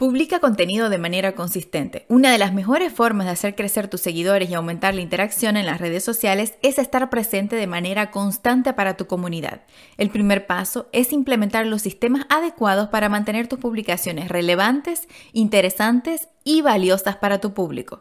Publica contenido de manera consistente. Una de las mejores formas de hacer crecer tus seguidores y aumentar la interacción en las redes sociales es estar presente de manera constante para tu comunidad. El primer paso es implementar los sistemas adecuados para mantener tus publicaciones relevantes, interesantes y valiosas para tu público.